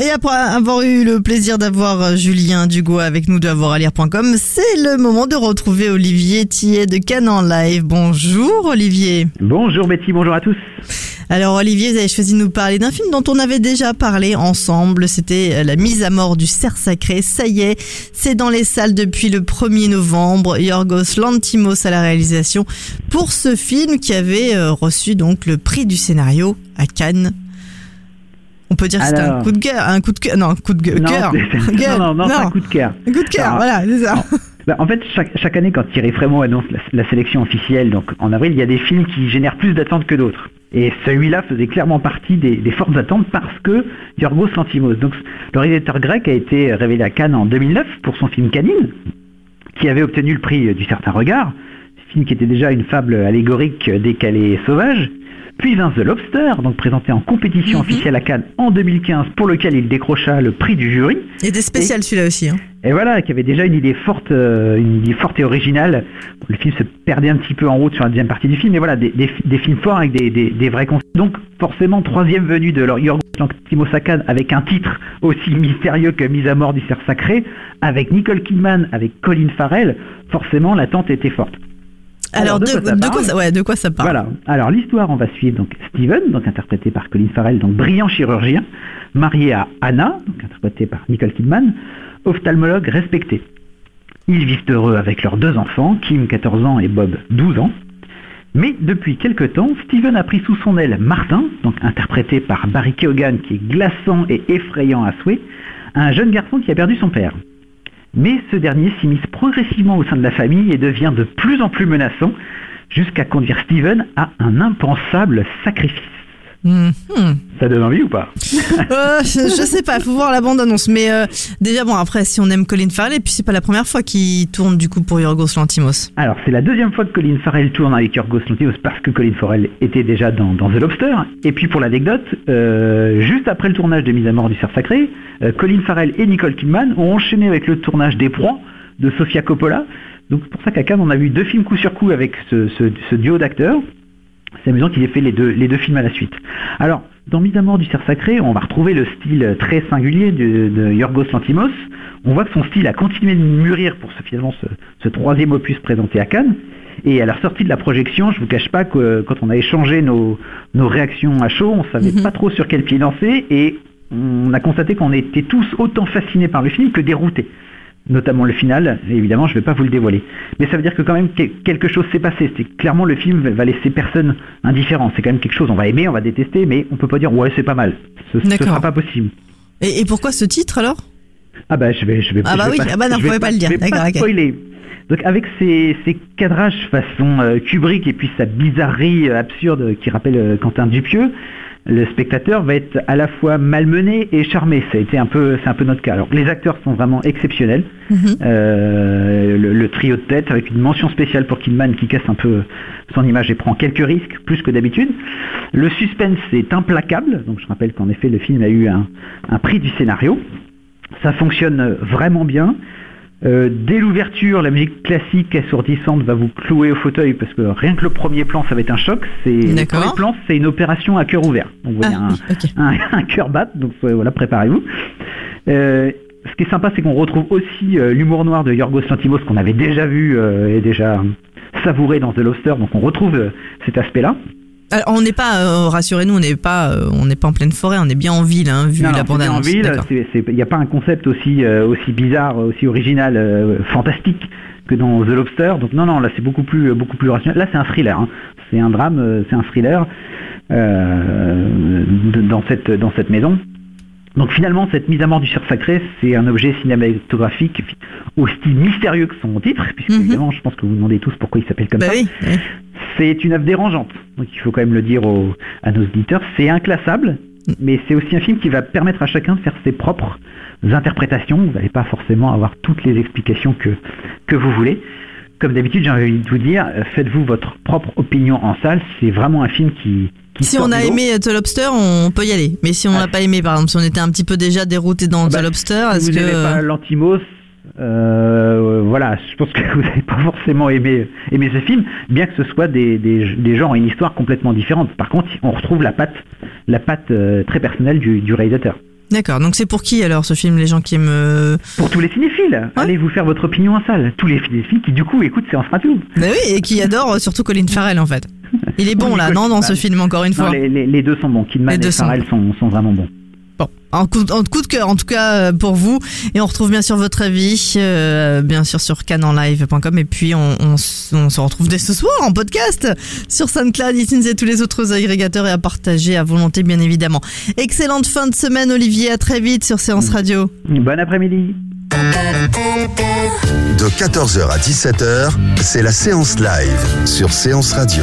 Et après avoir eu le plaisir d'avoir euh, Julien Dugo avec nous de avoiralire.com, c'est le moment de retrouver Olivier Tillet de Cannes en live. Bonjour Olivier. Bonjour Betty, bonjour à tous. Alors Olivier, vous avez choisi de nous parler d'un film dont on avait déjà parlé ensemble. C'était euh, La mise à mort du cerf sacré. Ça y est, c'est dans les salles depuis le 1er novembre. Yorgos Lantimos à la réalisation pour ce film qui avait euh, reçu donc le prix du scénario à Cannes. On peut dire que c'était un coup de cœur, un coup de cœur, non, un coup de Non, cœur. non, non, non, un coup de cœur. Un coup de cœur, voilà, c'est ça. Bah, en fait, chaque, chaque année, quand Thierry Frémaux annonce la, la sélection officielle, donc en avril, il y a des films qui génèrent plus d'attentes que d'autres. Et celui-là faisait clairement partie des, des fortes attentes parce que Yorgos Lantimos, donc le réalisateur grec, a été révélé à Cannes en 2009 pour son film Canine, qui avait obtenu le prix du certain regard, film qui était déjà une fable allégorique décalée et sauvage. Puis vint The Lobster, donc présenté en compétition officielle à Cannes en 2015, pour lequel il décrocha le prix du jury. Il était spécial celui-là aussi. Hein. Et voilà, qui avait déjà une idée forte, euh, une idée forte et originale. Le film se perdait un petit peu en route sur la deuxième partie du film, mais voilà, des, des- des films forts avec des, des- des vrais concepts. Donc forcément, troisième venue de leur Yorgos Lanthimos à Cannes avec un titre aussi mystérieux que Mise à mort du cerf sacré, avec Nicole Kidman, avec Colin Farrell, forcément l'attente était forte. Alors, de, ça de quoi parle ça, ouais, de quoi ça parle Voilà. Alors l'histoire, on va suivre donc Steven, donc interprété par Colin Farrell, donc brillant chirurgien, marié à Anna, donc interprétée par Nicole Kidman, ophtalmologue respecté. Ils vivent heureux avec leurs deux enfants, Kim 14 ans et Bob 12 ans. Mais depuis quelque temps, Steven a pris sous son aile Martin, donc interprété par Barry Keoghan, qui est glaçant et effrayant à souhait, un jeune garçon qui a perdu son père. Mais ce dernier s'immisce progressivement au sein de la famille et devient de plus en plus menaçant, jusqu'à conduire Steven à un impensable sacrifice. Ça donne envie ou pas Euh, je, sais pas, faut voir la bande annonce. Mais euh, déjà bon, après si on aime Colin Farrell, et puis c'est pas la première fois qu'il tourne du coup pour Yorgos Lantimos. Alors, c'est la deuxième fois que Colin Farrell tourne avec Yorgos Lanthimos parce que Colin Farrell était déjà dans, dans The Lobster. Et puis, pour l'anecdote, euh, juste après le tournage de Mise à mort du cerf sacré, Colin Farrell et Nicole Kidman ont enchaîné avec le tournage des Proies de Sofia Coppola. Donc, c'est pour ça qu'à Cannes, on a vu deux films coup sur coup avec ce, ce- ce duo d'acteurs. C'est amusant qu'il ait fait les deux, les deux films à la suite. Alors, dans Mise à mort du cerf sacré, on va retrouver le style très singulier de, de Yorgos Lanthimos. On voit que son style a continué de mûrir pour ce, finalement ce, ce troisième opus présenté à Cannes. Et à la sortie de la projection, je vous cache pas que quand on a échangé nos, nos réactions à chaud, on savait Mhm. pas trop sur quel pied lancer et on a constaté qu'on était tous autant fascinés par le film que déroutés. Notamment le final, et évidemment je ne vais pas vous le dévoiler. Mais ça veut dire que quand même que- quelque chose s'est passé. C'est clairement le film va laisser personne indifférent. C'est quand même quelque chose, on va aimer, on va détester, mais on peut pas dire ouais c'est pas mal. Ce, D'accord. sera pas possible. Et, et pourquoi ce titre alors? Ah bah je vais, je vais. Ah bah je vais oui, ah bah non, je vais pouvez pas le dire. D'accord, pas ok. spoiler. Donc avec ces, ces cadrages façon euh, Kubrick et puis sa bizarrerie euh, absurde qui rappelle euh, Quentin Dupieux, le spectateur va être à la fois malmené et charmé. Été un peu, c'est un peu notre cas. Alors les acteurs sont vraiment exceptionnels. Mhm. Euh, le, le trio de tête avec une mention spéciale pour Kidman qui casse un peu son image et prend quelques risques plus que d'habitude. Le suspense est implacable. Donc je rappelle qu'en effet le film a eu un, un prix du scénario. Ça fonctionne vraiment bien. Euh, dès l'ouverture, la musique classique assourdissante va vous clouer au fauteuil parce que rien que le premier plan, ça va être un choc. C'est le premier plan, c'est une opération à cœur ouvert. Donc vous voyez Ah, un, cœur bat, donc voilà, préparez-vous. Euh, ce qui est sympa, c'est qu'on retrouve aussi euh, l'humour noir de Yorgos Lanthimos qu'on avait déjà vu et déjà savouré dans The Lobster, donc on retrouve cet aspect-là. Alors, on n'est pas, euh, rassurez-nous, on n'est pas, euh, on n'est pas en pleine forêt, on est bien en ville, hein, vu Non, la bande bien en annonce. ville, il n'y a pas un concept aussi, euh, aussi bizarre, aussi original, euh, fantastique que dans The Lobster. Donc non, non, là c'est beaucoup plus, beaucoup plus rationnel. Là c'est un thriller, hein. c'est un drame, euh, c'est un thriller. euh, dans cette dans cette maison. Donc finalement, cette mise à mort du cerf sacré, c'est un objet cinématographique au style mystérieux que son titre, puisque Mhm. évidemment, je pense que vous vous demandez tous pourquoi il s'appelle comme Bah ça. oui. oui. C'est une œuvre dérangeante, donc il faut quand même le dire aux- à nos auditeurs. C'est inclassable, mais c'est aussi un film qui va permettre à chacun de faire ses propres interprétations. Vous n'allez pas forcément avoir toutes les explications que, que vous voulez. Comme d'habitude, j'ai envie de vous dire, euh, faites-vous votre propre opinion en salle. C'est vraiment un film qui... Si on a aimé The Lobster, on peut y aller. Mais si on n'a Ah. pas aimé, par exemple, si on était un petit peu déjà dérouté dans Bah, The Lobster, Si est-ce vous que n'aimez pas l'Antimos, euh, voilà, je pense que vous n'avez pas forcément aimé, aimé ce film, bien que ce soit des, des, des genres et une histoire complètement différente. Par contre, on retrouve la patte, la patte euh, très personnelle du, du réalisateur. D'accord. Donc c'est pour qui alors ce film Les gens qui aiment. euh, Pour tous les cinéphiles, allez vous faire votre opinion en salle. Tous les cinéphiles qui du coup écoutent Séance Radio. Bah oui, et qui adore euh, surtout Colin Farrell en fait. Il est bon Oui, là, non, dans ce film encore une Non, fois. les, les- les deux sont bons. Kidman Les deux et sont Farrell sont, sont vraiment bons. En coup, en coup de cœur en tout cas euh, pour vous. Et on retrouve bien sûr votre avis, euh, bien sûr sur canonlive.com. Et puis on, on, s- on se retrouve dès ce soir en podcast sur SoundCloud, iTunes et tous les autres agrégateurs et à partager à volonté bien évidemment. Excellente fin de semaine Olivier, à très vite sur Séance Radio. Bon après-midi. De 14h à 17h, c'est la séance live sur Séance Radio.